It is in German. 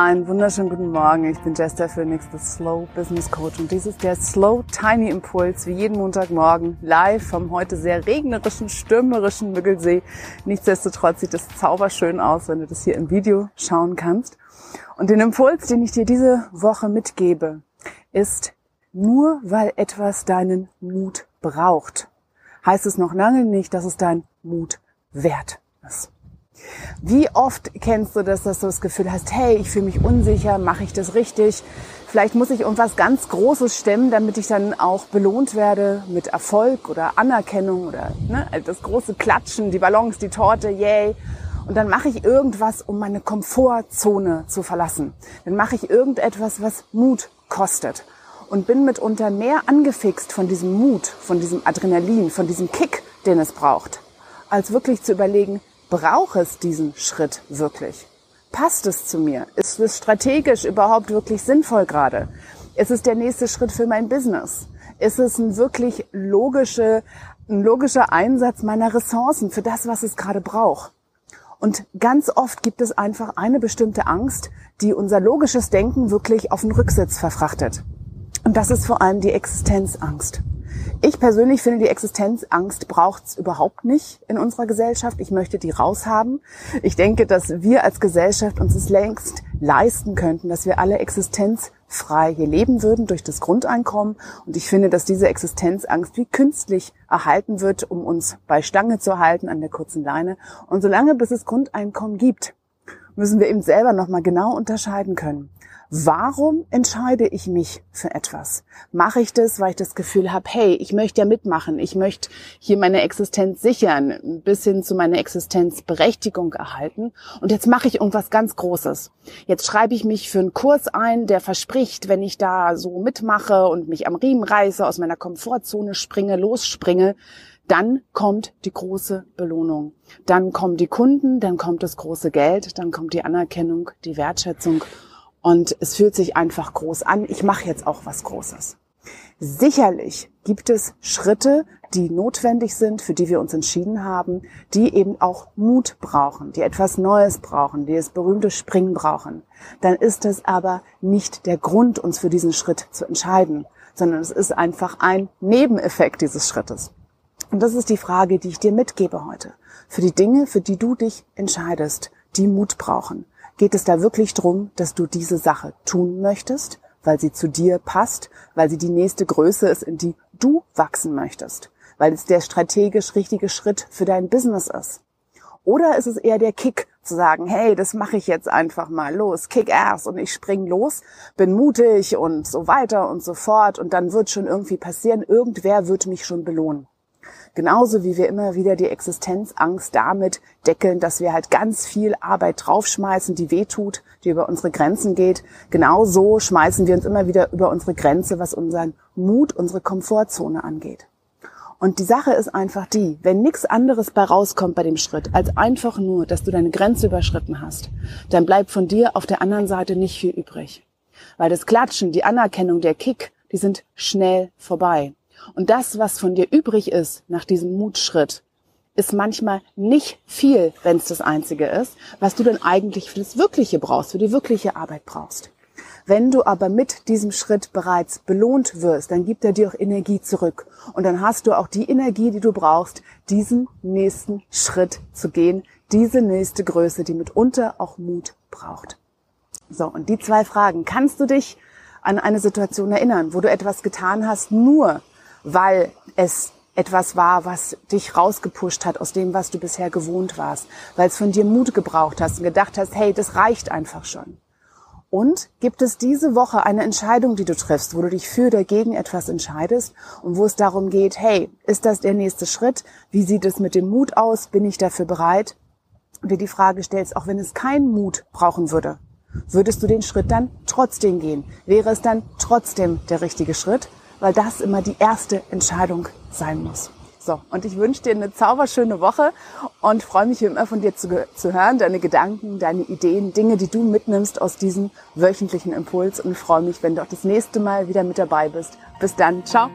Einen wunderschönen guten Morgen. Ich bin Jester Phoenix, the Slow Business Coach. Und dies ist der Slow Tiny Impuls, wie jeden Montagmorgen, live vom heute sehr regnerischen, stürmerischen Müggelsee. Nichtsdestotrotz sieht es zauberschön aus, wenn du das hier im Video schauen kannst. Und den Impuls, den ich dir diese Woche mitgebe, ist, nur weil etwas deinen Mut braucht, heißt es noch lange nicht, dass es dein Mut wert ist. Wie oft kennst du das, dass du das Gefühl hast, hey, ich fühle mich unsicher, mache ich das richtig? Vielleicht muss ich irgendwas ganz Großes stemmen, damit ich dann auch belohnt werde mit Erfolg oder Anerkennung oder ne, das große Klatschen, die Ballons, die Torte, yay. Und dann mache ich irgendwas, um meine Komfortzone zu verlassen. Dann mache ich irgendetwas, was Mut kostet. Und bin mitunter mehr angefixt von diesem Mut, von diesem Adrenalin, von diesem Kick, den es braucht, als wirklich zu überlegen, brauche es diesen Schritt wirklich? Passt es zu mir? Ist es strategisch überhaupt wirklich sinnvoll gerade? Ist es der nächste Schritt für mein Business? Ist es ein wirklich logische, ein logischer Einsatz meiner Ressourcen für das, was es gerade braucht? Und ganz oft gibt es einfach eine bestimmte Angst, die unser logisches Denken wirklich auf den Rücksitz verfrachtet. Und das ist vor allem die Existenzangst. Ich persönlich finde, die Existenzangst braucht es überhaupt nicht in unserer Gesellschaft. Ich möchte die raushaben. Ich denke, dass wir als Gesellschaft uns es längst leisten könnten, dass wir alle existenzfrei hier leben würden durch das Grundeinkommen. Und ich finde, dass diese Existenzangst wie künstlich erhalten wird, um uns bei Stange zu halten an der kurzen Leine. Und solange bis es Grundeinkommen gibt, müssen wir eben selber nochmal genau unterscheiden können. Warum entscheide ich mich für etwas? Mache ich das, weil ich das Gefühl habe, hey, ich möchte ja mitmachen, ich möchte hier meine Existenz sichern, bis hin zu meiner Existenzberechtigung erhalten und jetzt mache ich irgendwas ganz Großes. Jetzt schreibe ich mich für einen Kurs ein, der verspricht, wenn ich da so mitmache und mich am Riemen reiße, aus meiner Komfortzone springe, losspringe, dann kommt die große Belohnung. Dann kommen die Kunden, dann kommt das große Geld, dann kommt die Anerkennung, die Wertschätzung und es fühlt sich einfach groß an. Ich mache jetzt auch was Großes. Sicherlich gibt es Schritte, die notwendig sind, für die wir uns entschieden haben, die eben auch Mut brauchen, die etwas Neues brauchen, die das berühmte Springen brauchen. Dann ist es aber nicht der Grund, uns für diesen Schritt zu entscheiden, sondern es ist einfach ein Nebeneffekt dieses Schrittes. Und das ist die Frage, die ich dir mitgebe heute. Für die Dinge, für die du dich entscheidest, die Mut brauchen. Geht es da wirklich drum, dass du diese Sache tun möchtest, weil sie zu dir passt, weil sie die nächste Größe ist, in die du wachsen möchtest, weil es der strategisch richtige Schritt für dein Business ist? Oder ist es eher der Kick, zu sagen, hey, das mache ich jetzt einfach mal los, kick ass und ich spring los, bin mutig und so weiter und so fort und dann wird schon irgendwie passieren, irgendwer wird mich schon belohnen. Genauso wie wir immer wieder die Existenzangst damit deckeln, dass wir halt ganz viel Arbeit draufschmeißen, die wehtut, die über unsere Grenzen geht. Genauso schmeißen wir uns immer wieder über unsere Grenze, was unseren Mut, unsere Komfortzone angeht. Und die Sache ist einfach die, wenn nichts anderes bei rauskommt bei dem Schritt, als einfach nur, dass du deine Grenze überschritten hast, dann bleibt von dir auf der anderen Seite nicht viel übrig. Weil das Klatschen, die Anerkennung, der Kick, die sind schnell vorbei. Und das, was von dir übrig ist nach diesem Mutschritt, ist manchmal nicht viel, wenn es das Einzige ist, was du dann eigentlich für das Wirkliche brauchst, für die wirkliche Arbeit brauchst. Wenn du aber mit diesem Schritt bereits belohnt wirst, dann gibt er dir auch Energie zurück. Und dann hast du auch die Energie, die du brauchst, diesen nächsten Schritt zu gehen, diese nächste Größe, die mitunter auch Mut braucht. So, und die zwei Fragen. Kannst du dich an eine Situation erinnern, wo du etwas getan hast, nur weil es etwas war, was dich rausgepusht hat aus dem, was du bisher gewohnt warst, weil es von dir Mut gebraucht hast und gedacht hast, hey, das reicht einfach schon. Und gibt es diese Woche eine Entscheidung, die du triffst, wo du dich für oder gegen etwas entscheidest und wo es darum geht, hey, ist das der nächste Schritt? Wie sieht es mit dem Mut aus? Bin ich dafür bereit? Und dir die Frage stellst, auch wenn es keinen Mut brauchen würde, würdest du den Schritt dann trotzdem gehen? Wäre es dann trotzdem der richtige Schritt? Weil das immer die erste Entscheidung sein muss. So, und ich wünsche dir eine zauberschöne Woche und freue mich wie immer von dir zu, zu hören, deine Gedanken, deine Ideen, Dinge, die du mitnimmst aus diesem wöchentlichen Impuls und freue mich, wenn du auch das nächste Mal wieder mit dabei bist. Bis dann, ciao.